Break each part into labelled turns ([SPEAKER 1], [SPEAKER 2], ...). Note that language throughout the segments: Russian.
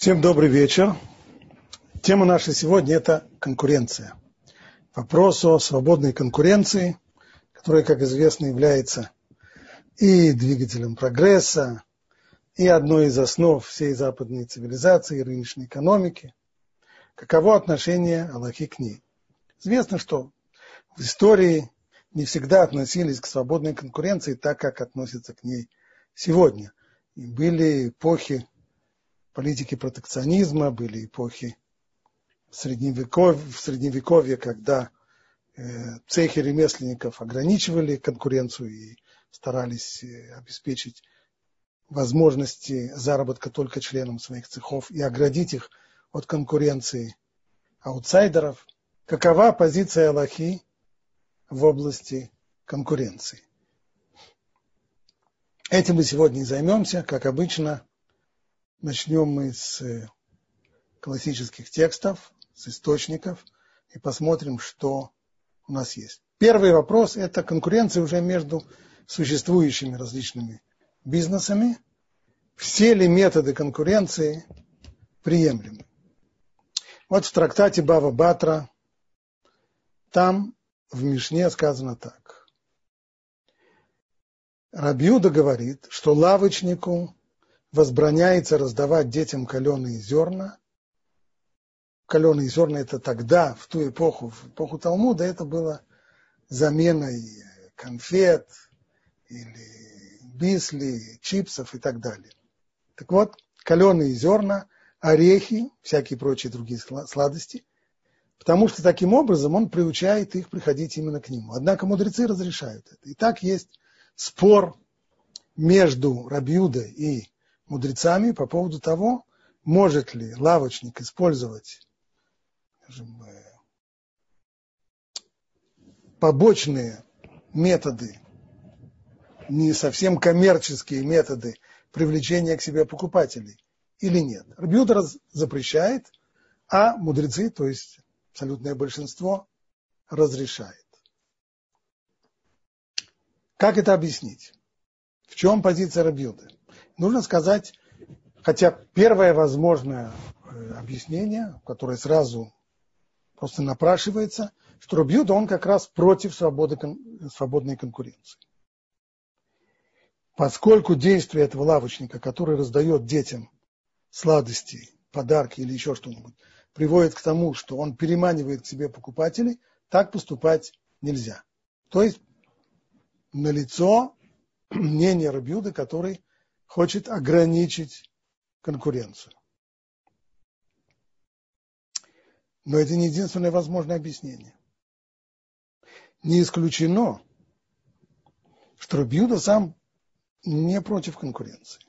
[SPEAKER 1] Всем добрый вечер. Тема наша сегодня – это конкуренция. Вопрос о свободной конкуренции, которая, как известно, является и двигателем прогресса, и одной из основ всей западной цивилизации и рыночной экономики. Каково отношение Аллахи к ней? Известно, что в истории не всегда относились к свободной конкуренции так, как относятся к ней сегодня. И были эпохи политики протекционизма, были эпохи в средневековье, в средневековье когда э, цехи ремесленников ограничивали конкуренцию и старались э, обеспечить возможности заработка только членам своих цехов и оградить их от конкуренции аутсайдеров. Какова позиция Аллахи в области конкуренции? Этим мы сегодня и займемся, как обычно, Начнем мы с э, классических текстов, с источников, и посмотрим, что у нас есть. Первый вопрос – это конкуренция уже между существующими различными бизнесами. Все ли методы конкуренции приемлемы? Вот в трактате Бава Батра, там в Мишне сказано так. Рабиуда говорит, что лавочнику возбраняется раздавать детям каленые зерна. Каленые зерна это тогда, в ту эпоху, в эпоху Талмуда, это было заменой конфет или бисли, чипсов и так далее. Так вот, каленые зерна, орехи, всякие прочие другие сладости, потому что таким образом он приучает их приходить именно к нему. Однако мудрецы разрешают это. И так есть спор между Рабиуда и мудрецами по поводу того, может ли лавочник использовать скажем, э, побочные методы, не совсем коммерческие методы привлечения к себе покупателей или нет. Рабиуда запрещает, а мудрецы, то есть абсолютное большинство, разрешает. Как это объяснить? В чем позиция Рабиуды? Нужно сказать, хотя первое возможное э, объяснение, которое сразу просто напрашивается, что Рубьюда он как раз против свободы, свободной конкуренции. Поскольку действие этого лавочника, который раздает детям сладости, подарки или еще что-нибудь, приводит к тому, что он переманивает к себе покупателей, так поступать нельзя. То есть налицо мнение Рабиуды, который хочет ограничить конкуренцию. Но это не единственное возможное объяснение. Не исключено, что Рубиуда сам не против конкуренции.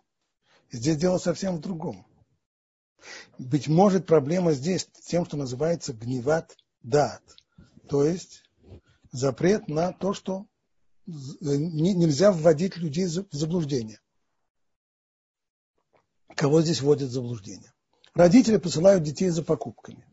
[SPEAKER 1] Здесь дело совсем в другом. Быть может, проблема здесь тем, что называется гневат дат, то есть запрет на то, что нельзя вводить людей в заблуждение. Кого здесь вводят в заблуждение? Родители посылают детей за покупками.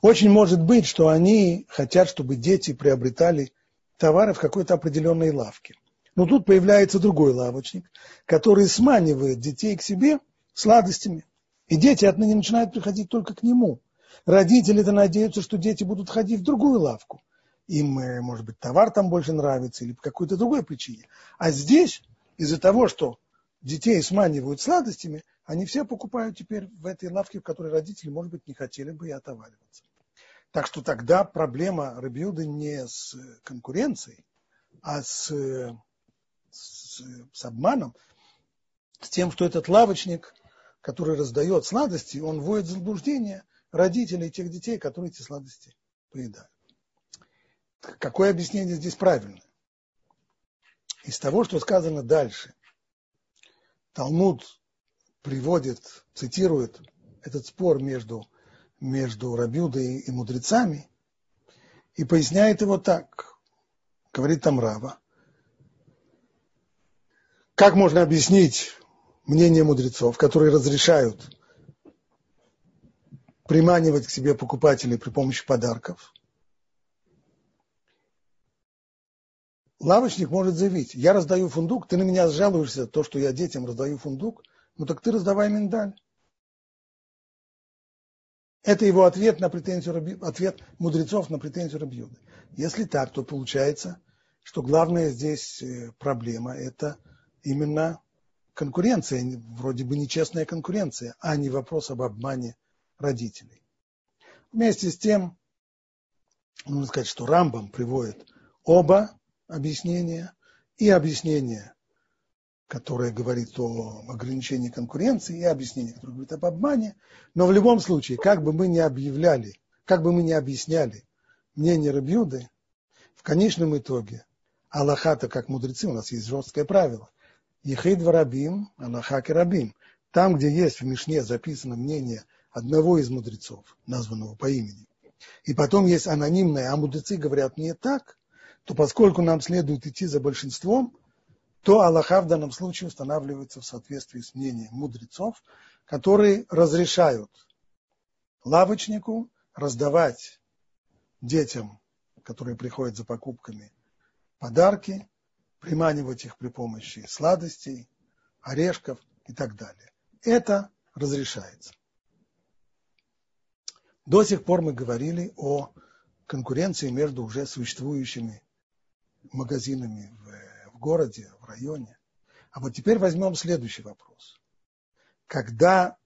[SPEAKER 1] Очень может быть, что они хотят, чтобы дети приобретали товары в какой-то определенной лавке. Но тут появляется другой лавочник, который сманивает детей к себе сладостями. И дети отныне начинают приходить только к нему. Родители-то надеются, что дети будут ходить в другую лавку. Им, э, может быть, товар там больше нравится или по какой-то другой причине. А здесь, из-за того, что детей сманивают сладостями, они все покупают теперь в этой лавке, в которой родители, может быть, не хотели бы и отовариваться. Так что тогда проблема Рабиуды не с конкуренцией, а с, с, с обманом, с тем, что этот лавочник, который раздает сладости, он вводит в заблуждение родителей тех детей, которые эти сладости поедают. Какое объяснение здесь правильное? Из того, что сказано дальше. Талмуд приводит, цитирует этот спор между, между Рабиудой и мудрецами и поясняет его так. Говорит там Рава. Как можно объяснить мнение мудрецов, которые разрешают приманивать к себе покупателей при помощи подарков? Лавочник может заявить, я раздаю фундук, ты на меня жалуешься, то, что я детям раздаю фундук – ну так ты раздавай миндаль. Это его ответ на претензию ответ мудрецов на претензию Рабьюды. Если так, то получается, что главная здесь э, проблема – это именно конкуренция, вроде бы нечестная конкуренция, а не вопрос об обмане родителей. Вместе с тем, нужно сказать, что Рамбам приводит оба объяснения и объяснение, которое говорит о ограничении конкуренции, и объяснение, которое говорит об обмане. Но в любом случае, как бы мы ни объявляли, как бы мы ни объясняли мнение Рабьюды, в конечном итоге Аллаха-то, как мудрецы, у нас есть жесткое правило. Ехид варабим, Аллаха рабим. Там, где есть в Мишне записано мнение одного из мудрецов, названного по имени, и потом есть анонимное, а мудрецы говорят не так, то поскольку нам следует идти за большинством, то Аллаха в данном случае устанавливается в соответствии с мнением мудрецов, которые разрешают лавочнику раздавать детям, которые приходят за покупками, подарки, приманивать их при помощи сладостей, орешков и так далее. Это разрешается. До сих пор мы говорили о конкуренции между уже существующими магазинами в, в городе, в районе. А вот теперь возьмем следующий вопрос. Когда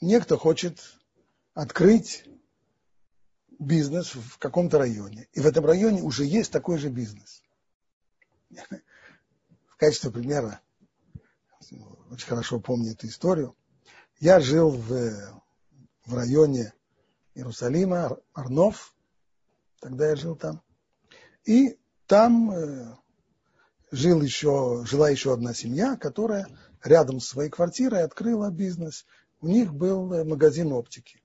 [SPEAKER 1] некто хочет открыть бизнес в каком-то районе, и в этом районе уже есть такой же бизнес. В качестве примера, очень хорошо помню эту историю, я жил в, в районе Иерусалима, Арнов, тогда я жил там, и там э, жил еще, жила еще одна семья, которая рядом с своей квартирой открыла бизнес. У них был э, магазин оптики.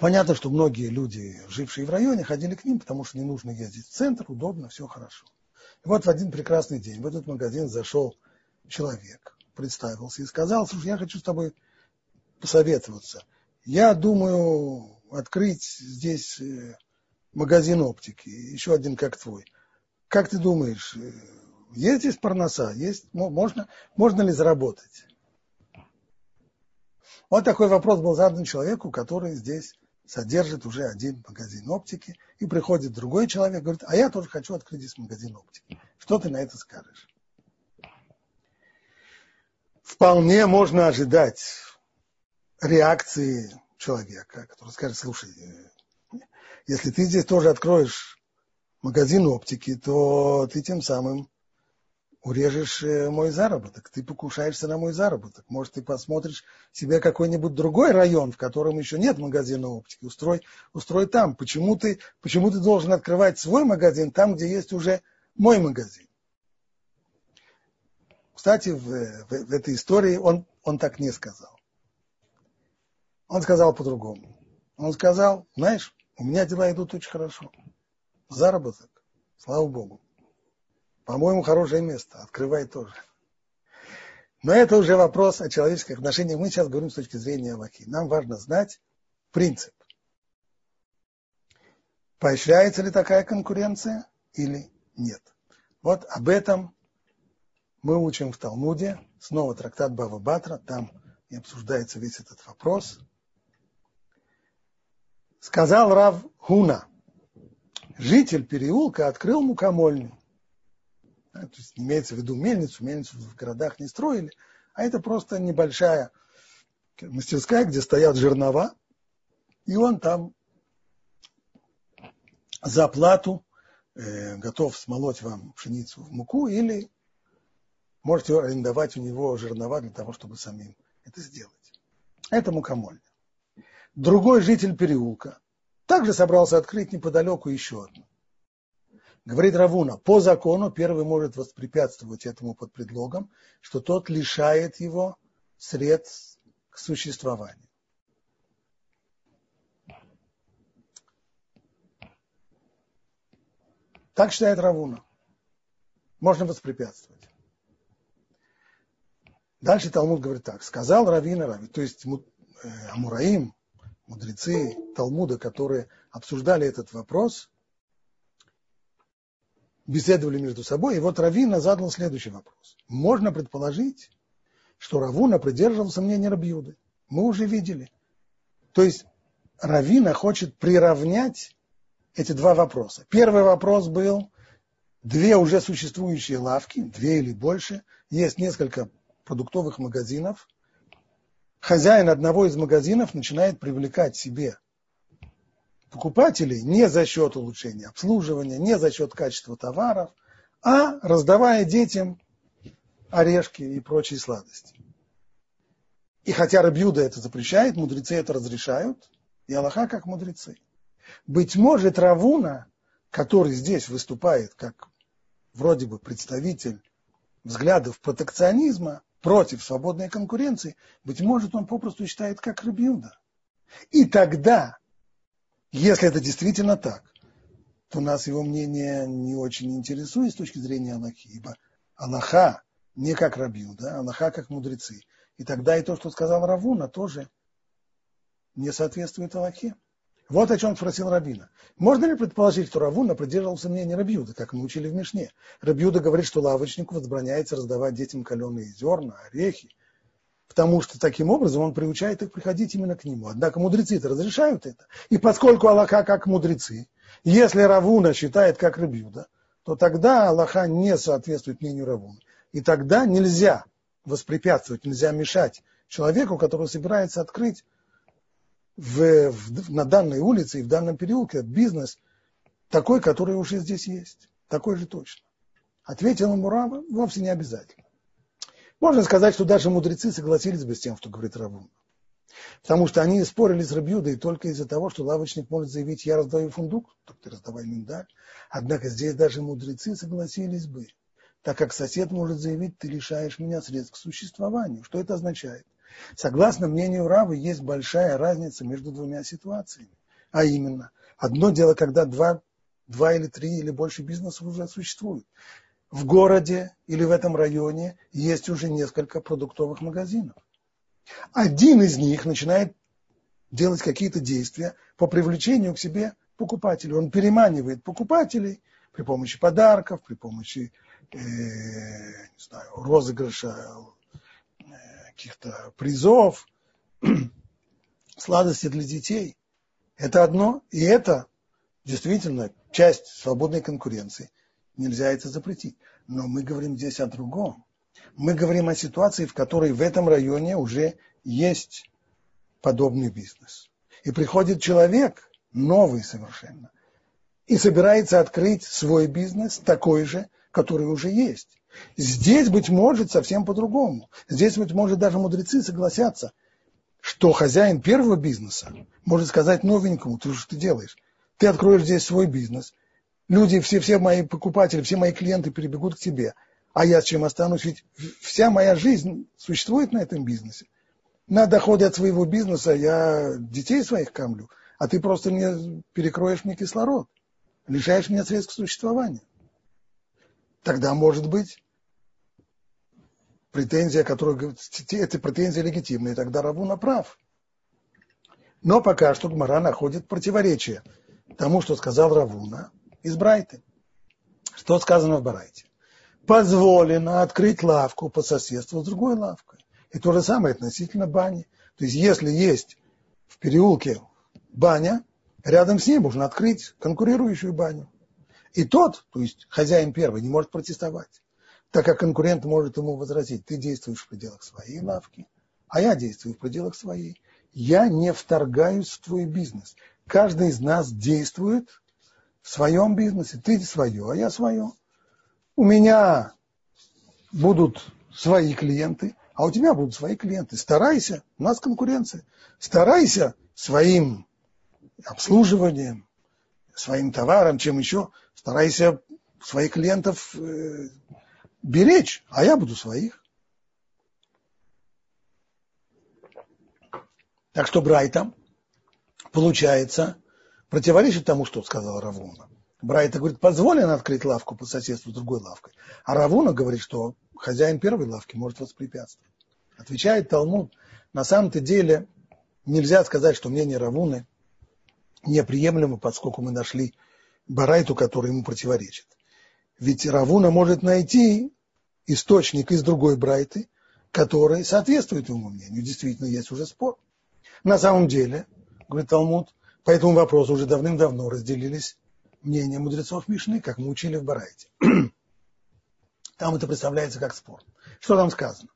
[SPEAKER 1] Понятно, что многие люди, жившие в районе, ходили к ним, потому что не нужно ездить в центр, удобно, все хорошо. И вот в один прекрасный день в этот магазин зашел человек, представился и сказал, слушай, я хочу с тобой посоветоваться. Я думаю открыть здесь э, магазин оптики, еще один как твой. Как ты думаешь, э, есть здесь парноса? Есть, можно, можно ли заработать? Вот такой вопрос был задан человеку, который здесь содержит уже один магазин оптики, и приходит другой человек, говорит, а я тоже хочу открыть здесь магазин оптики. Что ты на это скажешь? Вполне можно ожидать реакции человека, который скажет, слушай, если ты здесь тоже откроешь магазин оптики, то ты тем самым урежешь э, мой заработок, ты покушаешься на мой заработок. Может, ты посмотришь себе какой-нибудь другой район, в котором еще нет магазина оптики, устрой, устрой там. Почему ты, почему ты должен открывать свой магазин там, где есть уже мой магазин? Кстати, в, в, в этой истории он, он так не сказал. Он сказал по-другому. Он сказал, знаешь, у меня дела идут очень хорошо. Заработок, слава Богу. По-моему, хорошее место. Открывай тоже. Но это уже вопрос о человеческих отношениях. Мы сейчас говорим с точки зрения Аллахи. Нам важно знать принцип. Поощряется ли такая конкуренция или нет. Вот об этом мы учим в Талмуде. Снова трактат Бава Батра. Там и обсуждается весь этот вопрос. Сказал Рав Хуна, житель переулка открыл мукомольню. То есть имеется в виду мельницу, мельницу в городах не строили, а это просто небольшая мастерская, где стоят жернова, и он там за плату э, готов смолоть вам пшеницу в муку или можете арендовать у него жернова для того, чтобы самим это сделать. Это мукомольня. Другой житель переулка также собрался открыть неподалеку еще одну. Говорит Равуна, по закону первый может воспрепятствовать этому под предлогом, что тот лишает его средств к существованию. Так считает Равуна. Можно воспрепятствовать. Дальше Талмуд говорит так. Сказал Равина Рави, то есть э, Амураим, мудрецы Талмуда, которые обсуждали этот вопрос, беседовали между собой, и вот Равина задал следующий вопрос. Можно предположить, что Равуна придерживался мнения Рабьюды. Мы уже видели, То есть Равина хочет приравнять эти два вопроса. Первый вопрос был, две уже существующие лавки, две или больше, есть несколько продуктовых магазинов. Хозяин одного из магазинов начинает привлекать себе покупателей не за счет улучшения обслуживания, не за счет качества товаров, а раздавая детям орешки и прочие сладости. И хотя Рабьюда это запрещает, мудрецы это разрешают, и Аллаха как мудрецы. Быть может, Равуна, который здесь выступает как вроде бы представитель взглядов протекционизма против свободной конкуренции, быть может, он попросту считает как Рабьюда. И тогда, если это действительно так, то нас его мнение не очень интересует с точки зрения Аллахи, ибо Аллаха не как Рабьюда, Аллаха как мудрецы. И тогда и то, что сказал Равуна, тоже не соответствует Аллахе. Вот о чем спросил Рабина. Можно ли предположить, что Равуна придерживался мнения Рабьюда, как мы учили в Мишне? Рабьюда говорит, что лавочнику возбраняется раздавать детям каленые зерна, орехи, потому что таким образом он приучает их приходить именно к нему. Однако мудрецы-то разрешают это. И поскольку Аллаха как мудрецы, если Равуна считает как Рабьюда, то тогда Аллаха не соответствует мнению Равуна. И тогда нельзя воспрепятствовать, нельзя мешать человеку, который собирается открыть в, в, на данной улице и в данном переулке бизнес такой, который уже здесь есть. Такой же точно. Ответил ему Рава, вовсе не обязательно. Можно сказать, что даже мудрецы согласились бы с тем, что говорит Равун. Потому что они спорили с Рабьюдой только из-за того, что лавочник может заявить, я раздаю фундук, так ты раздавай миндаль. Однако здесь даже мудрецы согласились бы, так как сосед может заявить, ты лишаешь меня средств к существованию. Что это означает? Согласно мнению Равы, есть большая разница между двумя ситуациями. А именно, одно дело, когда два, два или три или больше бизнесов уже существуют. В городе или в этом районе есть уже несколько продуктовых магазинов. Один из них начинает делать какие-то действия по привлечению к себе покупателей. Он переманивает покупателей при помощи подарков, при помощи э, не знаю, розыгрыша каких-то призов, сладости для детей. Это одно, и это действительно часть свободной конкуренции. Нельзя это запретить. Но мы говорим здесь о другом. Мы говорим о ситуации, в которой в этом районе уже есть подобный бизнес. И приходит человек, новый совершенно, и собирается открыть свой бизнес, такой же, который уже есть. Здесь, быть может, совсем по-другому. Здесь, быть может, даже мудрецы согласятся, что хозяин первого бизнеса может сказать новенькому, ты что ты делаешь? Ты откроешь здесь свой бизнес, люди, все, все мои покупатели, все мои клиенты перебегут к тебе, а я с чем останусь? Ведь вся моя жизнь существует на этом бизнесе. На доходы от своего бизнеса я детей своих кормлю, а ты просто мне перекроешь мне кислород, лишаешь меня средств к существованию. Тогда, может быть, претензия, говорит, эти претензии легитимные, тогда Равуна прав. Но пока что Гмара находит противоречие тому, что сказал Равуна из Брайты. Что сказано в Барайте? Позволено открыть лавку по соседству с другой лавкой. И то же самое относительно бани. То есть, если есть в переулке баня, рядом с ней можно открыть конкурирующую баню. И тот, то есть хозяин первый, не может протестовать так как конкурент может ему возразить, ты действуешь в пределах своей лавки, а я действую в пределах своей. Я не вторгаюсь в твой бизнес. Каждый из нас действует в своем бизнесе. Ты свое, а я свое. У меня будут свои клиенты, а у тебя будут свои клиенты. Старайся, у нас конкуренция. Старайся своим обслуживанием, своим товаром, чем еще, старайся своих клиентов э, беречь, а я буду своих. Так что Брайта, получается, противоречит тому, что сказал Равуна. Брайта говорит, позволено открыть лавку по соседству с другой лавкой. А Равуна говорит, что хозяин первой лавки может воспрепятствовать. Отвечает Талмуд, на самом-то деле нельзя сказать, что мнение Равуны неприемлемо, поскольку мы нашли Барайту, который ему противоречит. Ведь Равуна может найти источник из другой Брайты, который соответствует ему мнению. Действительно, есть уже спор. На самом деле, говорит Талмуд, по этому вопросу уже давным-давно разделились мнения мудрецов Мишны, как мы учили в Барайте. Там это представляется как спор. Что там сказано?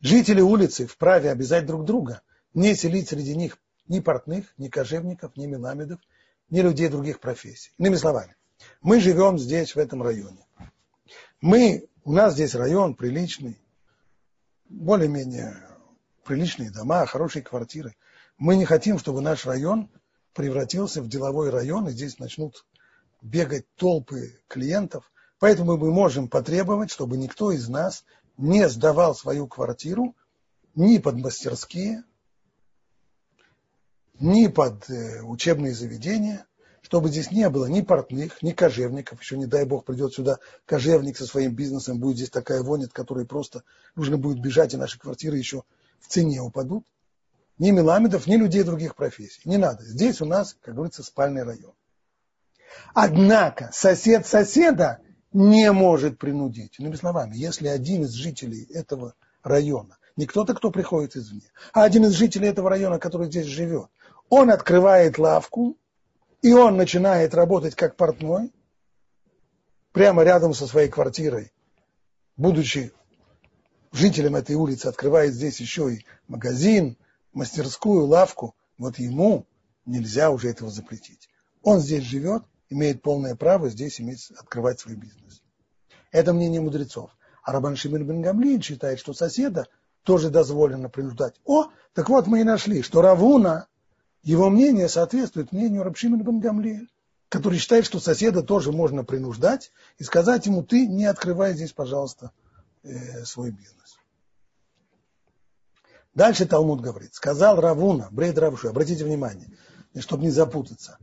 [SPEAKER 1] Жители улицы вправе обязать друг друга не селить среди них ни портных, ни кожевников, ни меламедов, ни людей других профессий. Иными словами, мы живем здесь, в этом районе. Мы, у нас здесь район приличный, более-менее приличные дома, хорошие квартиры. Мы не хотим, чтобы наш район превратился в деловой район, и здесь начнут бегать толпы клиентов. Поэтому мы можем потребовать, чтобы никто из нас не сдавал свою квартиру ни под мастерские, ни под э, учебные заведения, чтобы здесь не было ни портных, ни кожевников. Еще не дай бог придет сюда кожевник со своим бизнесом, будет здесь такая вонь, от которой просто нужно будет бежать, и наши квартиры еще в цене упадут. Ни меламедов, ни людей других профессий. Не надо. Здесь у нас, как говорится, спальный район. Однако сосед соседа не может принудить. Иными словами, если один из жителей этого района, не кто-то, кто приходит извне, а один из жителей этого района, который здесь живет, он открывает лавку, и он начинает работать как портной, прямо рядом со своей квартирой, будучи жителем этой улицы, открывает здесь еще и магазин, мастерскую, лавку, вот ему нельзя уже этого запретить. Он здесь живет, имеет полное право здесь иметь, открывать свой бизнес. Это мнение мудрецов. А Рабан Шимон бен Гамлин считает, что соседа тоже дозволено принуждать. О, так вот мы и нашли, что Равуна, его мнение соответствует мнению Рабшимина бен Гамлиэль, который считает, что соседа тоже можно принуждать и сказать ему, ты не открывай здесь, пожалуйста, э, свой бизнес. Дальше Талмуд говорит, сказал Равуна, Брейд Равшу, обратите внимание, чтобы не запутаться.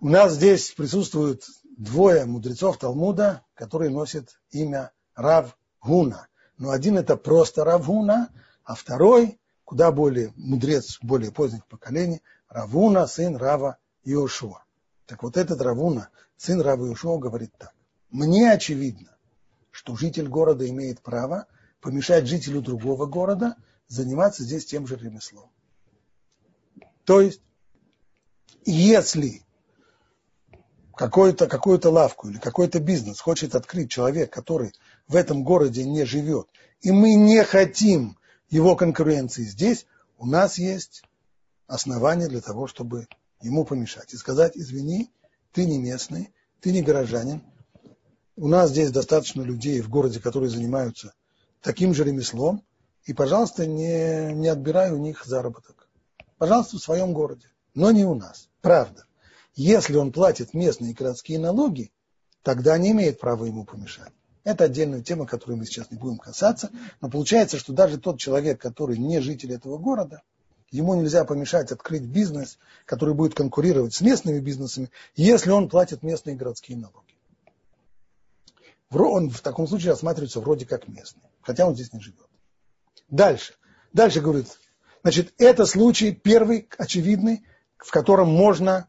[SPEAKER 1] У нас здесь присутствуют двое мудрецов Талмуда, которые носят имя Рав Гуна. Но один это просто Рав Гуна, а второй, куда более мудрец более поздних поколений, Равуна, сын Рава Иошуа. Так вот этот Равуна, сын Рава Иошуа, говорит так. Мне очевидно, что житель города имеет право помешать жителю другого города заниматься здесь тем же ремеслом. То есть, если какую-то какую лавку или какой-то бизнес хочет открыть человек, который в этом городе не живет, и мы не хотим его конкуренции здесь, у нас есть основания для того, чтобы ему помешать. И сказать, извини, ты не местный, ты не горожанин, у нас здесь достаточно людей в городе, которые занимаются таким же ремеслом, и, пожалуйста, не, не отбирай у них заработок. Пожалуйста, в своем городе, но не у нас. Правда. Если он платит местные городские налоги, тогда не имеет права ему помешать. Это отдельная тема, которую мы сейчас не будем касаться. Но получается, что даже тот человек, который не житель этого города, ему нельзя помешать открыть бизнес, который будет конкурировать с местными бизнесами, если он платит местные городские налоги. Он в таком случае рассматривается вроде как местный, хотя он здесь не живет. Дальше. Дальше говорит, значит, это случай первый, очевидный, в котором можно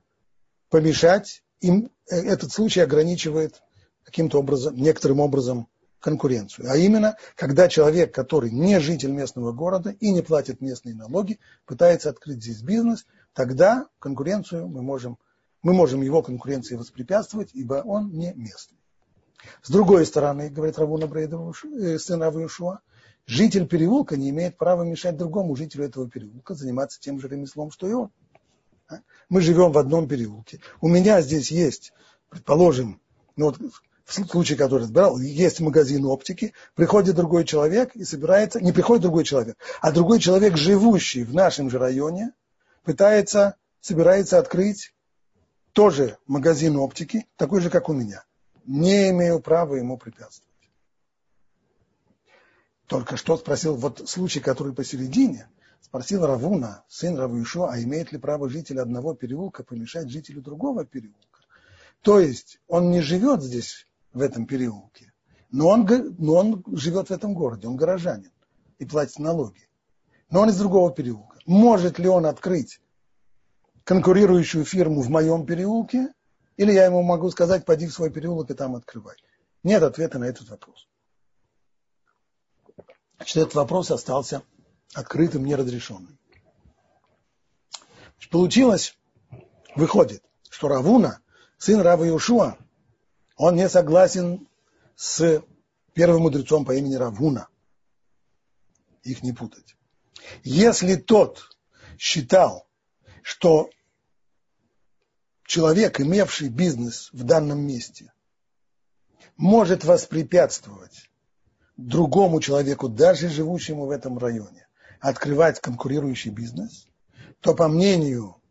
[SPEAKER 1] помешать, им э, этот случай ограничивает каким-то образом, некоторым образом конкуренцию. А именно, когда человек, который не житель местного города и не платит местные налоги, пытается открыть здесь бизнес, тогда конкуренцию мы можем, мы можем его конкуренции воспрепятствовать, ибо он не местный. С другой стороны, говорит Равуна Брейдова, э, сын Равушуа, житель переулка не имеет права мешать другому жителю этого переулка заниматься тем же ремеслом, что и он. Мы живем в одном переулке. У меня здесь есть, предположим, ну вот в случае, который разбирал, есть магазин оптики, приходит другой человек и собирается, не приходит другой человек, а другой человек, живущий в нашем же районе, пытается, собирается открыть тоже магазин оптики, такой же, как у меня. Не имею права ему препятствовать. Только что спросил, вот случай, который посередине, спросил Равуна, сын Равуишо, а имеет ли право житель одного переулка помешать жителю другого переулка? То есть он не живет здесь, в этом переулке, но он, но он живет в этом городе, он горожанин и платит налоги. Но он из другого переулка. Может ли он открыть конкурирующую фирму в моем переулке, или я ему могу сказать, пойди в свой переулок и там открывай? Нет ответа на этот вопрос. Значит, этот вопрос остался открытым, неразрешенным. Получилось, выходит, что Равуна, сын Рава Иушуа, он не согласен с первым мудрецом по имени Равуна. Их не путать. Если тот считал, что человек, имевший бизнес в данном месте, может воспрепятствовать другому человеку, даже живущему в этом районе, открывать конкурирующий бизнес, то, по мнению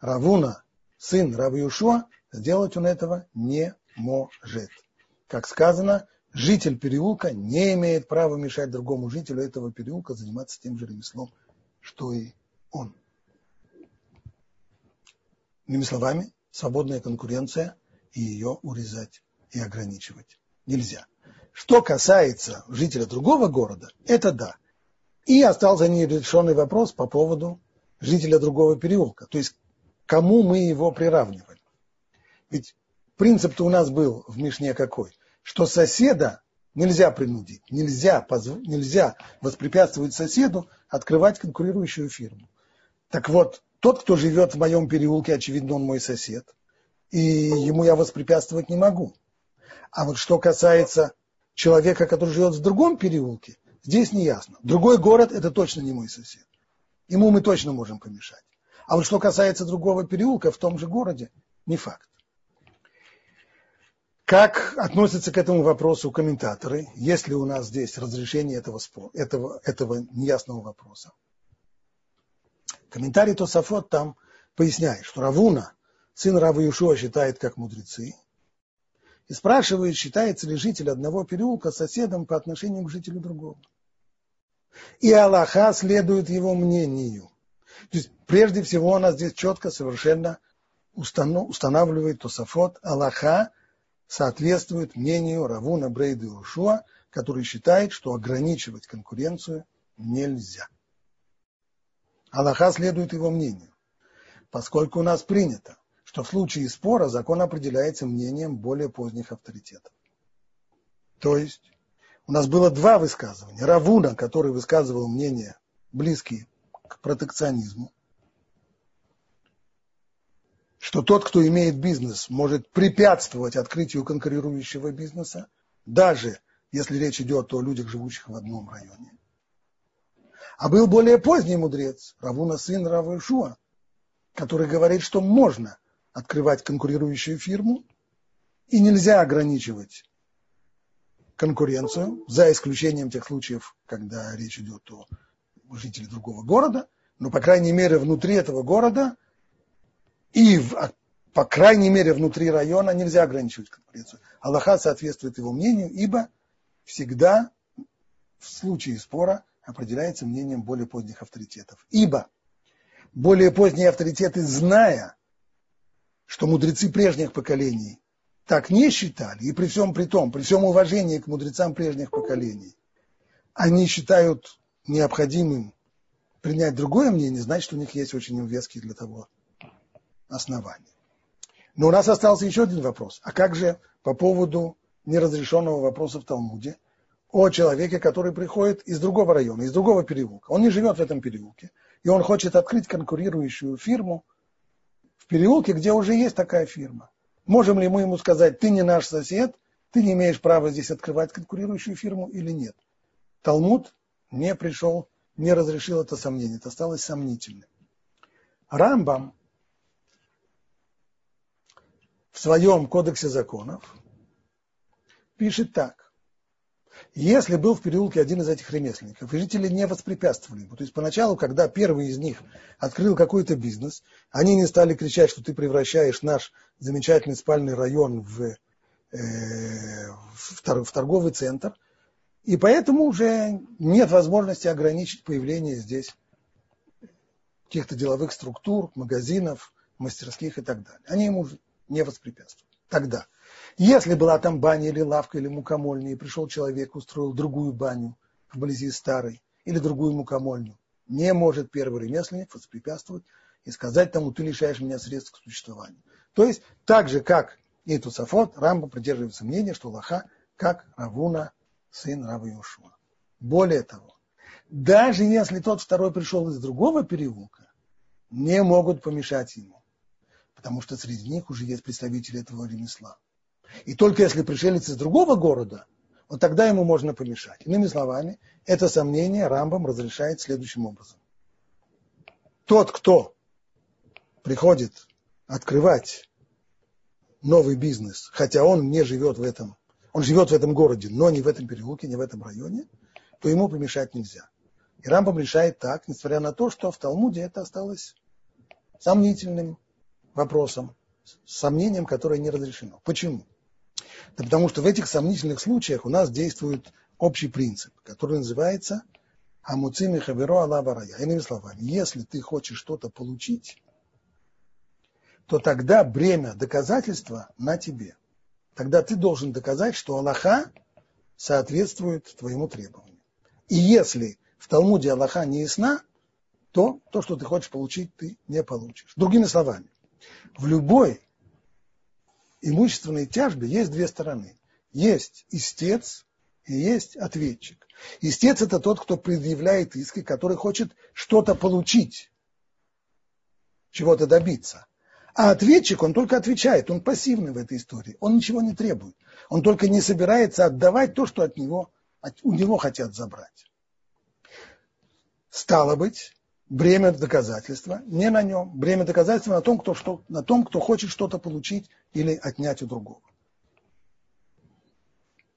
[SPEAKER 1] Равуна, сын Рава Юшуа, сделать он этого не может. Как сказано, житель переулка не имеет права мешать другому жителю этого переулка заниматься тем же ремеслом, что и он. Иными словами, свободная конкуренция и ее урезать и ограничивать нельзя. Что касается жителя другого города, это да. И остался нерешенный вопрос по поводу жителя другого переулка. То есть, кому мы его приравнивали. Ведь принцип-то у нас был в Мишне какой? Что соседа нельзя принудить, нельзя, позв... нельзя воспрепятствовать соседу открывать конкурирующую фирму. Так вот, тот, кто живет в моем переулке, очевидно, он мой сосед, и ему я воспрепятствовать не могу. А вот что касается человека, который живет в другом переулке, здесь не ясно. Другой город – это точно не мой сосед. Ему мы точно можем помешать. А вот что касается другого переулка в том же городе, не факт. Как относятся к этому вопросу комментаторы, Есть ли у нас здесь разрешение этого, спора, этого, этого неясного вопроса? Комментарий Тософот там поясняет, что Равуна, сын Равы Юшуа, считает как мудрецы, и спрашивает, считается ли житель одного переулка соседом по отношению к жителю другого. И Аллаха следует его мнению. То есть, прежде всего, у нас здесь четко совершенно устанавливает Тософот Аллаха соответствует мнению Равуна Брейда Ушуа, который считает, что ограничивать конкуренцию нельзя. Аллаха следует его мнению, поскольку у нас принято, что в случае спора закон определяется мнением более поздних авторитетов. То есть у нас было два высказывания. Равуна, который высказывал мнение близкие к протекционизму, что тот, кто имеет бизнес, может препятствовать открытию конкурирующего бизнеса, даже если речь идет о людях, живущих в одном районе. А был более поздний мудрец, Равуна сын Рава Ишуа, который говорит, что можно открывать конкурирующую фирму и нельзя ограничивать конкуренцию, за исключением тех случаев, когда речь идет о жителе другого города, но, по крайней мере, внутри этого города и, в, а, по крайней мере, внутри района нельзя ограничивать конкуренцию. Аллаха соответствует его мнению, ибо всегда в случае спора определяется мнением более поздних авторитетов. Ибо более поздние авторитеты, зная, что мудрецы прежних поколений так не считали, и при всем при том, при всем уважении к мудрецам прежних поколений, они считают необходимым принять другое мнение, значит, у них есть очень веские для того основания. Но у нас остался еще один вопрос. А как же по поводу неразрешенного вопроса в Талмуде о человеке, который приходит из другого района, из другого переулка? Он не живет в этом переулке, и он хочет открыть конкурирующую фирму в переулке, где уже есть такая фирма. Можем ли мы ему сказать, ты не наш сосед, ты не имеешь права здесь открывать конкурирующую фирму или нет? Талмуд не пришел, не разрешил это сомнение, это осталось сомнительным. Рамбам в своем кодексе законов пишет так. Если был в переулке один из этих ремесленников, и жители не воспрепятствовали ему, то есть поначалу, когда первый из них открыл какой-то бизнес, они не стали кричать, что ты превращаешь наш замечательный спальный район в, э, в, в торговый центр, и поэтому уже нет возможности ограничить появление здесь каких-то деловых структур, магазинов, мастерских и так далее. Они ему не воспрепятствует. Тогда, если была там баня или лавка или мукомольня, и пришел человек, устроил другую баню вблизи старой или другую мукомольню, не может первый ремесленник воспрепятствовать и сказать тому, ты лишаешь меня средств к существованию. То есть, так же, как и Тусафот, Рамба придерживается мнения, что Лоха, как Равуна, сын Рава Иошуа. Более того, даже если тот второй пришел из другого переулка, не могут помешать ему, потому что среди них уже есть представители этого ремесла. И только если пришелец из другого города, вот тогда ему можно помешать. Иными словами, это сомнение Рамбам разрешает следующим образом. Тот, кто приходит открывать новый бизнес, хотя он не живет в этом, он живет в этом городе, но не в этом переулке, не в этом районе, то ему помешать нельзя. И Рамбам решает так, несмотря на то, что в Талмуде это осталось сомнительным вопросом, сомнением, которое не разрешено. Почему? Да потому что в этих сомнительных случаях у нас действует общий принцип, который называется Амуцими Хаверо Алабарая. Иными словами, если ты хочешь что-то получить, то тогда бремя доказательства на тебе. Тогда ты должен доказать, что Аллаха соответствует твоему требованию. И если в Талмуде Аллаха не ясна, то то, что ты хочешь получить, ты не получишь. Другими словами, в любой имущественной тяжбе есть две стороны. Есть истец и есть ответчик. Истец – это тот, кто предъявляет иски, который хочет что-то получить, чего-то добиться. А ответчик, он только отвечает, он пассивный в этой истории, он ничего не требует. Он только не собирается отдавать то, что от него, от, у него хотят забрать. Стало быть, бремя доказательства не на нем, бремя доказательства на том, кто, что, на том, кто хочет что-то получить или отнять у другого.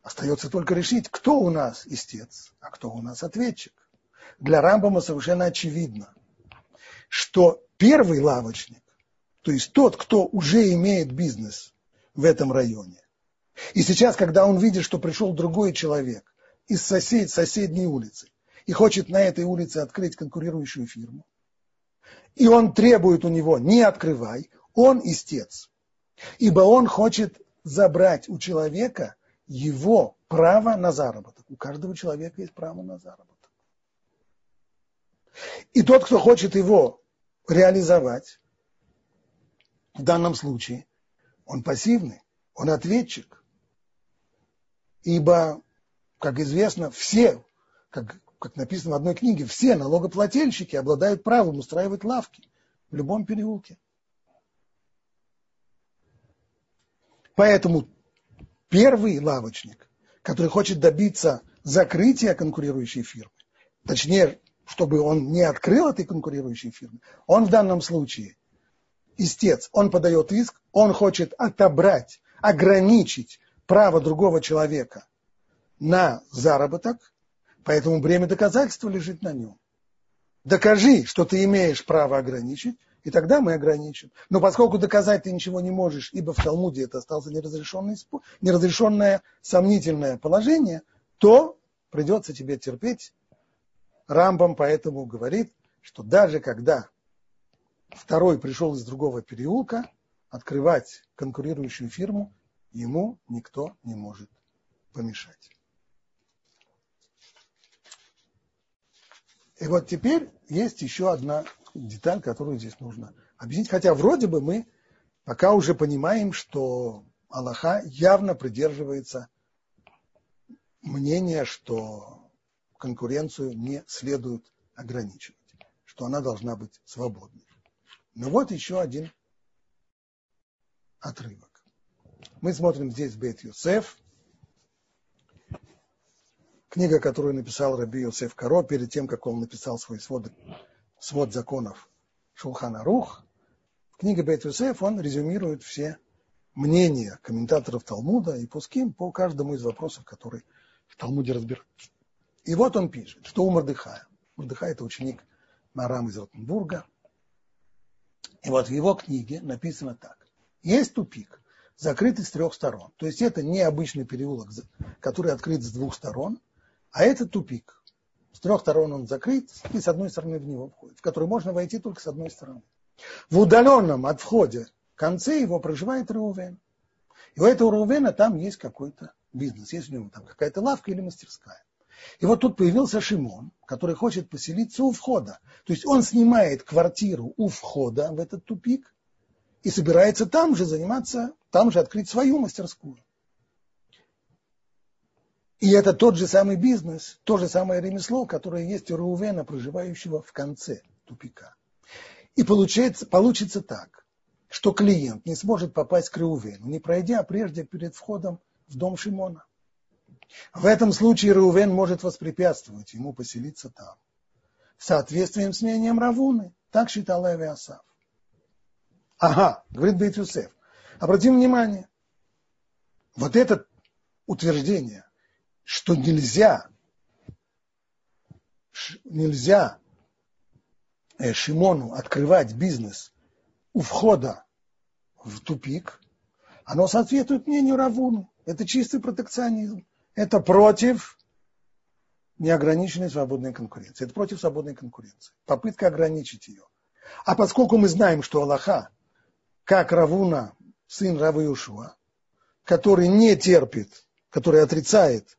[SPEAKER 1] Остается только решить, кто у нас истец, а кто у нас ответчик. Для Рамбама совершенно очевидно, что первый лавочник то есть тот, кто уже имеет бизнес в этом районе. И сейчас, когда он видит, что пришел другой человек из сосед, соседней улицы и хочет на этой улице открыть конкурирующую фирму, и он требует у него «не открывай», он истец. Ибо он хочет забрать у человека его право на заработок. У каждого человека есть право на заработок. И тот, кто хочет его реализовать, в данном случае он пассивный, он ответчик. Ибо, как известно, все, как, как написано в одной книге, все налогоплательщики обладают правом устраивать лавки в любом переулке. Поэтому первый лавочник, который хочет добиться закрытия конкурирующей фирмы, точнее, чтобы он не открыл этой конкурирующей фирмы, он в данном случае истец, он подает иск, он хочет отобрать, ограничить право другого человека на заработок, поэтому бремя доказательства лежит на нем. Докажи, что ты имеешь право ограничить, и тогда мы ограничим. Но поскольку доказать ты ничего не можешь, ибо в Талмуде это осталось неразрешенное, неразрешенное сомнительное положение, то придется тебе терпеть. Рамбам поэтому говорит, что даже когда второй пришел из другого переулка, открывать конкурирующую фирму ему никто не может помешать. И вот теперь есть еще одна деталь, которую здесь нужно объяснить. Хотя вроде бы мы пока уже понимаем, что Аллаха явно придерживается мнения, что конкуренцию не следует ограничивать, что она должна быть свободной. Но вот еще один отрывок. Мы смотрим здесь Бет Юсеф, книга, которую написал Раби Юсеф Каро перед тем, как он написал свой свод, свод законов Шулхана Рух. В книге Бет Юсеф он резюмирует все мнения комментаторов Талмуда и Пуским по каждому из вопросов, которые в Талмуде разбираются. И вот он пишет, что у Мордыхая. Мордыхай – это ученик Марам из Ротенбурга – и вот в его книге написано так. Есть тупик, закрытый с трех сторон. То есть это не обычный переулок, который открыт с двух сторон, а это тупик. С трех сторон он закрыт, и с одной стороны в него входит, в который можно войти только с одной стороны. В удаленном от входа конце его проживает Реувен. И у этого Реувена там есть какой-то бизнес, есть у него там какая-то лавка или мастерская. И вот тут появился Шимон, который хочет поселиться у входа. То есть он снимает квартиру у входа в этот тупик и собирается там же заниматься, там же открыть свою мастерскую. И это тот же самый бизнес, то же самое ремесло, которое есть у Рувена, проживающего в конце тупика. И получается, получится так, что клиент не сможет попасть к Реувену, не пройдя прежде перед входом в дом Шимона. В этом случае Реувен может воспрепятствовать ему поселиться там. Соответствием с мнением Равуны. Так считал Авиасав. Ага, говорит Бейт Юсеф. Обратим внимание. Вот это утверждение, что нельзя, нельзя э, Шимону открывать бизнес у входа в тупик, оно соответствует мнению Равуну. Это чистый протекционизм. Это против неограниченной свободной конкуренции. Это против свободной конкуренции. Попытка ограничить ее. А поскольку мы знаем, что Аллаха, как Равуна, сын Равы который не терпит, который отрицает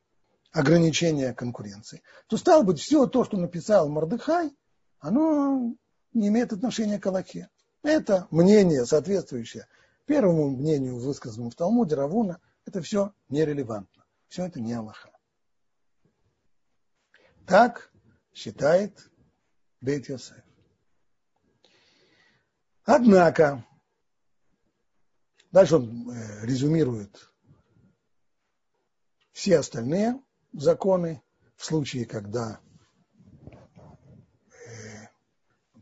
[SPEAKER 1] ограничения конкуренции, то стало быть, все то, что написал Мордыхай, оно не имеет отношения к Аллахе. Это мнение, соответствующее первому мнению, высказанному в Талмуде Равуна, это все нерелевантно. Все это не Аллаха. Так считает Бейт Йосеф. Однако, дальше он э, резюмирует все остальные законы в случае, когда, э,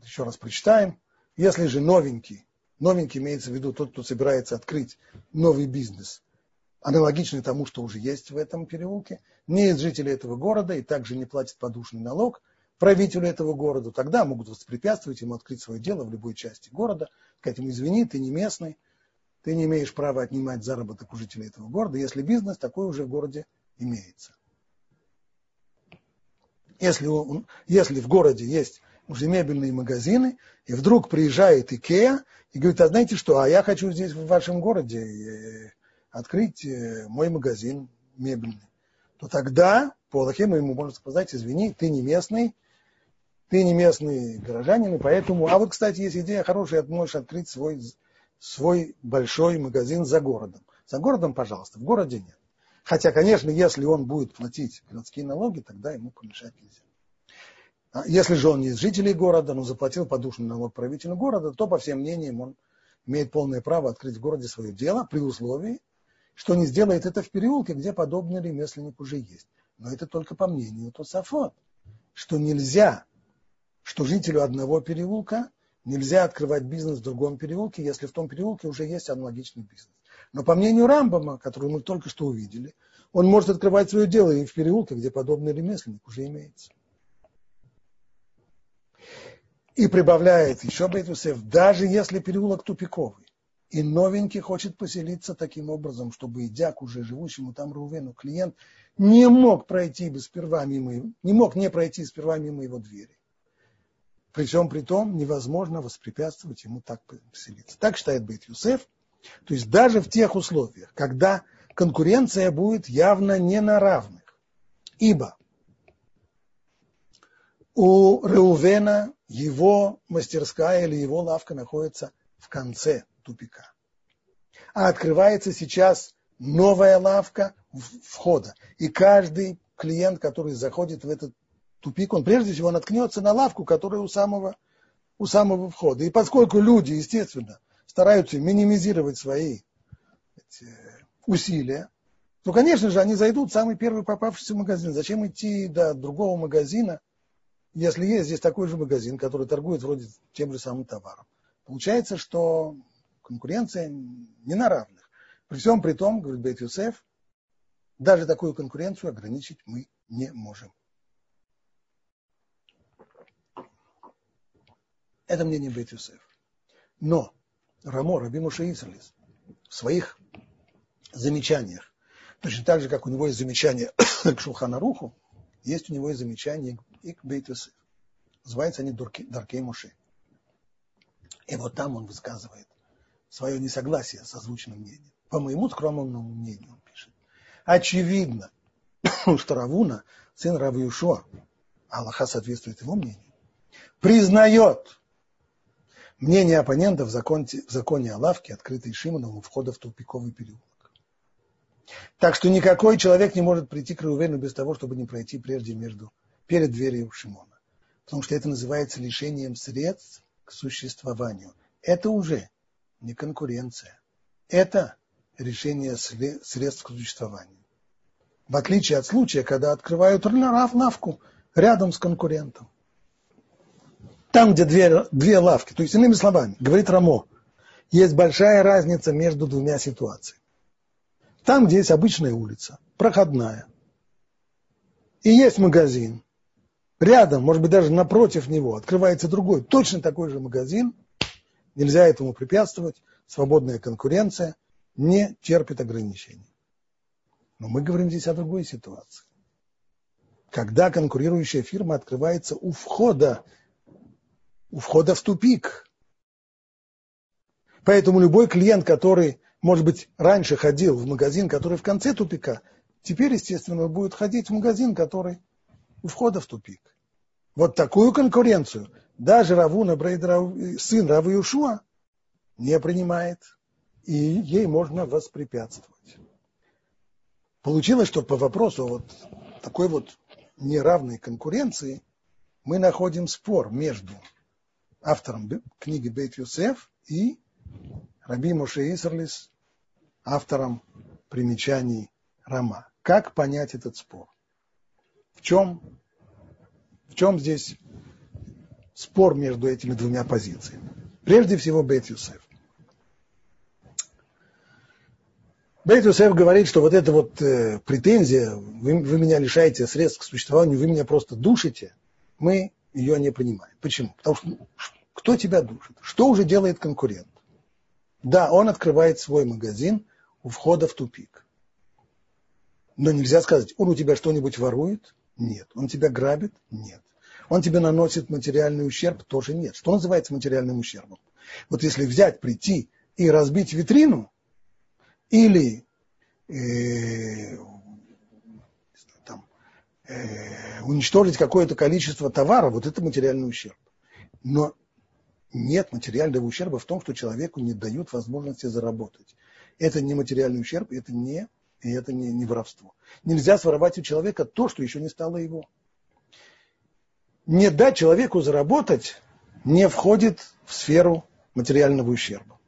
[SPEAKER 1] еще раз прочитаем, если же новенький, новенький имеется в виду тот, кто собирается открыть новый бизнес, аналогичный тому, что уже есть в этом переулке, не из жителей этого города и также не платит подушный налог правителю этого города, тогда могут воспрепятствовать ему открыть свое дело в любой части города, сказать ему, извини, ты не местный, ты не имеешь права отнимать заработок у жителей этого города, если бизнес такой уже в городе имеется. Если, он, если в городе есть уже мебельные магазины, и вдруг приезжает Икеа и говорит, а знаете что, а я хочу здесь в вашем городе э, открыть э, мой магазин мебельный, то тогда по Аллахе ему можно сказать, извини, ты не местный, ты не местный горожанин, и поэтому... А вот, кстати, есть идея хорошая, ты можешь открыть свой, свой большой магазин за городом. За городом, пожалуйста, в городе нет. Хотя, конечно, если он будет платить городские налоги, тогда ему помешать нельзя. А если же он не из жителей города, но заплатил подушный налог правителю города, то, по всем мнениям, он имеет полное право открыть в городе свое дело при условии, что не сделает это в переулке, где подобный ремесленник уже есть. Но это только по мнению Тософот, что нельзя что жителю одного переулка нельзя открывать бизнес в другом переулке, если в том переулке уже есть аналогичный бизнес. Но по мнению Рамбама, который мы только что увидели, он может открывать свое дело и в переулке, где подобный ремесленник уже имеется. И прибавляет еще Бейтусев, даже если переулок тупиковый, и новенький хочет поселиться таким образом, чтобы, идя к уже живущему там Рувену, клиент не мог пройти бы сперва мимо, не мог не пройти сперва мимо его двери. При всем при том невозможно воспрепятствовать ему так поселиться. Так считает Бейт Юсеф. То есть даже в тех условиях, когда конкуренция будет явно не на равных. Ибо у Реувена его мастерская или его лавка находится в конце тупика. А открывается сейчас новая лавка входа. И каждый клиент, который заходит в этот тупик, он прежде всего наткнется на лавку, которая у самого, у самого входа. И поскольку люди, естественно, стараются минимизировать свои усилия, то, конечно же, они зайдут в самый первый попавшийся магазин. Зачем идти до другого магазина, если есть здесь такой же магазин, который торгует вроде тем же самым товаром? Получается, что конкуренция не на равных. При всем при том, говорит Бейт Юсеф, даже такую конкуренцию ограничить мы не можем. Это мнение Бейт Юсеф. Но Рамо, Раби Муше Исралис, в своих замечаниях, точно так же, как у него есть замечание к Шулханаруху, есть у него и замечание и к Бейт Юсеф. Называются они Даркей Муше. И вот там он высказывает свое несогласие с озвученным мнением. По моему скромному мнению, он пишет. Очевидно, что Равуна, сын Равы Юшуа, Аллаха соответствует его мнению, признает мнение оппонентов в законе, в законе о лавке, открытой Шимоном у входа в тупиковый переулок. Так что никакой человек не может прийти к Рувену без того, чтобы не пройти прежде между, перед дверью Шимона. Потому что это называется лишением средств к существованию. Это уже не конкуренция. Это решение средств к существованию. В отличие от случая, когда открывают лавку рядом с конкурентом. Там, где две, две лавки, то есть иными словами, говорит Рамо, есть большая разница между двумя ситуациями. Там, где есть обычная улица, проходная, и есть магазин, рядом, может быть, даже напротив него открывается другой, точно такой же магазин, нельзя этому препятствовать, свободная конкуренция не терпит ограничений. Но мы говорим здесь о другой ситуации. Когда конкурирующая фирма открывается у входа, у входа в тупик. Поэтому любой клиент, который, может быть, раньше ходил в магазин, который в конце тупика, теперь, естественно, будет ходить в магазин, который у входа в тупик. Вот такую конкуренцию даже Равуна Брейд, сын Равы Ушуа, не принимает, и ей можно воспрепятствовать. Получилось, что по вопросу вот такой вот неравной конкуренции мы находим спор между автором книги Бейт Юсеф и Раби Моше Исерлис, автором примечаний Рама. Как понять этот спор? В чем, в чем здесь спор между этими двумя позициями? Прежде всего Бейт Юсеф. Бейт Юсеф говорит, что вот эта вот э, претензия, вы, вы меня лишаете средств к существованию, вы меня просто душите, мы ее не принимаем. Почему? Потому что ну, кто тебя душит? Что уже делает конкурент? Да, он открывает свой магазин у входа в тупик. Но нельзя сказать, он у тебя что-нибудь ворует? Нет. Он тебя грабит? Нет. Он тебе наносит материальный ущерб? Тоже нет. Что называется материальным ущербом? Вот если взять, прийти и разбить витрину, или э, э, уничтожить какое-то количество товара, вот это материальный ущерб. Но нет материального ущерба в том, что человеку не дают возможности заработать. Это не материальный ущерб, это не, и это не, не воровство. Нельзя своровать у человека то, что еще не стало его. Не дать человеку заработать не входит в сферу материального ущерба.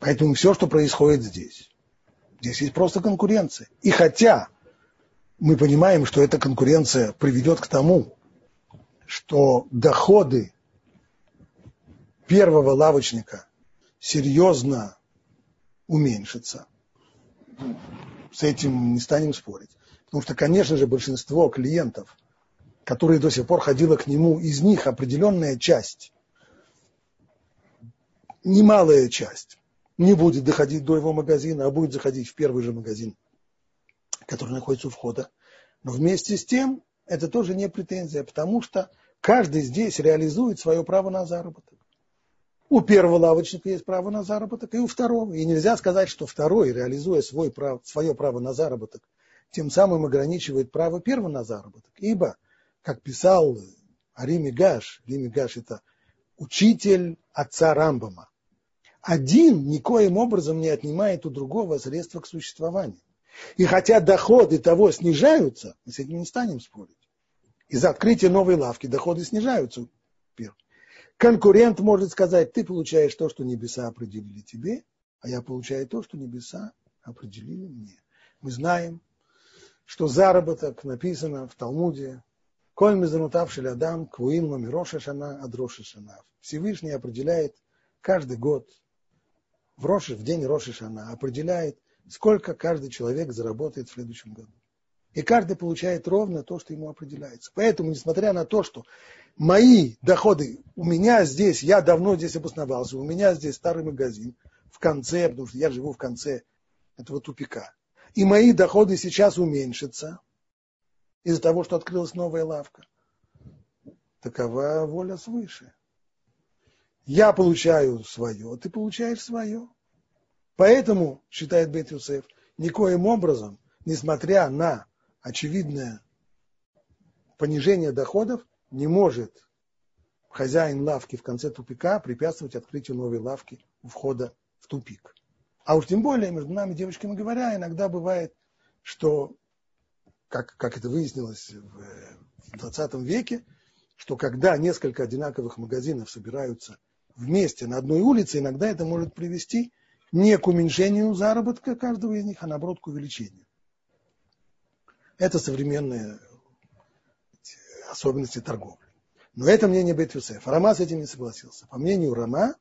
[SPEAKER 1] Поэтому все, что происходит здесь, здесь есть просто конкуренция. И хотя мы понимаем, что эта конкуренция приведет к тому, что доходы первого лавочника серьезно уменьшатся, с этим не станем спорить. Потому что, конечно же, большинство клиентов, которые до сих пор ходило к нему, из них определенная часть, немалая часть, не будет доходить до его магазина, а будет заходить в первый же магазин, который находится у входа. Но вместе с тем это тоже не претензия, потому что каждый здесь реализует свое право на заработок. У первого лавочника есть право на заработок, и у второго. И нельзя сказать, что второй, реализуя свой прав, свое право на заработок, тем самым ограничивает право первого на заработок. Ибо, как писал Арими Гаш, Рими Гаш это учитель отца Рамбама, один никоим образом не отнимает у другого средства к существованию. И хотя доходы того снижаются, мы с этим не станем спорить. Из-за открытия новой лавки доходы снижаются. Конкурент может сказать, ты получаешь то, что небеса определили тебе, а я получаю то, что небеса определили мне. Мы знаем, что заработок написано в Талмуде, Коль мизанутавший Адам, Квуин Мамироша Шана, Адроша Шана. Всевышний определяет каждый год в, Роши, в день Роши Шана определяет, сколько каждый человек заработает в следующем году. И каждый получает ровно то, что ему определяется. Поэтому, несмотря на то, что мои доходы, у меня здесь, я давно здесь обосновался, у меня здесь старый магазин в конце, потому что я живу в конце этого тупика. И мои доходы сейчас уменьшатся из-за того, что открылась новая лавка. Такова воля свыше. Я получаю свое, ты получаешь свое. Поэтому, считает Бет Юсеф, никоим образом, несмотря на очевидное понижение доходов, не может хозяин лавки в конце тупика препятствовать открытию новой лавки у входа в тупик. А уж тем более, между нами, девочками говоря, иногда бывает, что, как, как это выяснилось в 20 веке, что когда несколько одинаковых магазинов собираются вместе на одной улице, иногда это может привести не к уменьшению заработка каждого из них, а наоборот к увеличению. Это современные особенности торговли. Но это мнение Бет. Рама с этим не согласился. По мнению Рама,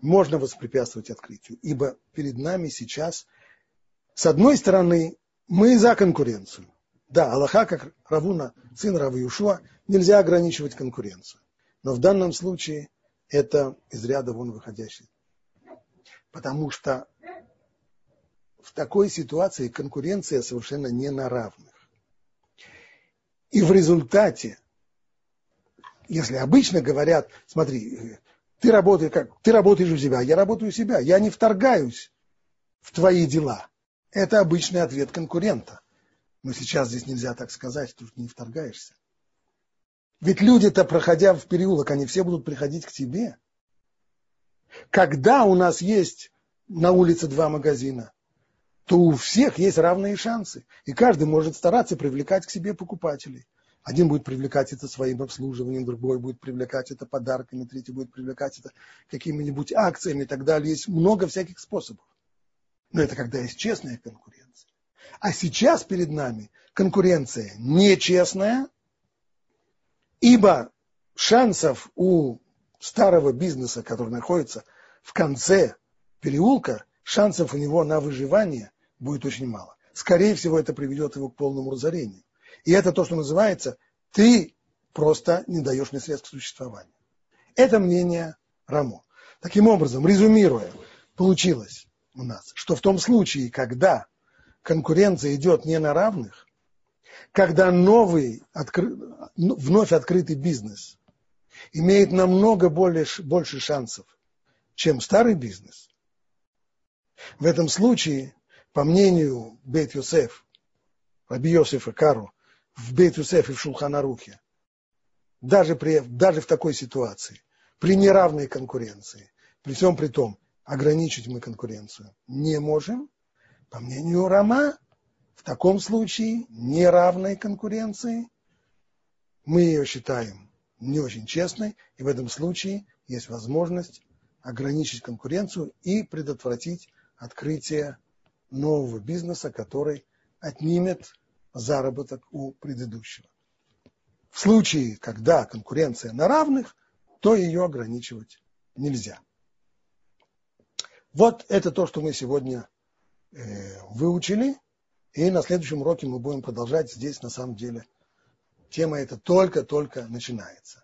[SPEAKER 1] можно воспрепятствовать открытию, ибо перед нами сейчас, с одной стороны, мы за конкуренцию. Да, Аллаха, как Равуна, сын Равы Юшуа, нельзя ограничивать конкуренцию. Но в данном случае это из ряда вон выходящий. Потому что в такой ситуации конкуренция совершенно не на равных. И в результате, если обычно говорят, смотри, ты работаешь, как, ты работаешь у себя, я работаю у себя, я не вторгаюсь в твои дела. Это обычный ответ конкурента. Но сейчас здесь нельзя так сказать, ты не вторгаешься. Ведь люди-то, проходя в переулок, они все будут приходить к тебе. Когда у нас есть на улице два магазина, то у всех есть равные шансы. И каждый может стараться привлекать к себе покупателей. Один будет привлекать это своим обслуживанием, другой будет привлекать это подарками, третий будет привлекать это какими-нибудь акциями и так далее. Есть много всяких способов. Но это когда есть честная конкуренция. А сейчас перед нами конкуренция нечестная, Ибо шансов у старого бизнеса, который находится в конце переулка, шансов у него на выживание будет очень мало. Скорее всего, это приведет его к полному разорению. И это то, что называется, ты просто не даешь мне средств к существованию. Это мнение Рамо. Таким образом, резюмируя, получилось у нас, что в том случае, когда конкуренция идет не на равных, когда новый, откры... Ну, вновь открытый бизнес имеет намного более, больше шансов, чем старый бизнес, в этом случае, по мнению Бейт Юсеф, Раби Йосифа Кару, в Бейт Юсеф и в Шулханарухе, даже, при, даже в такой ситуации, при неравной конкуренции, при всем при том, ограничить мы конкуренцию не можем, по мнению Рама, в таком случае неравной конкуренции мы ее считаем не очень честной, и в этом случае есть возможность ограничить конкуренцию и предотвратить открытие нового бизнеса, который отнимет заработок у предыдущего. В случае, когда конкуренция на равных, то ее ограничивать нельзя. Вот это то, что мы сегодня э, выучили. И на следующем уроке мы будем продолжать. Здесь, на самом деле, тема эта только-только начинается.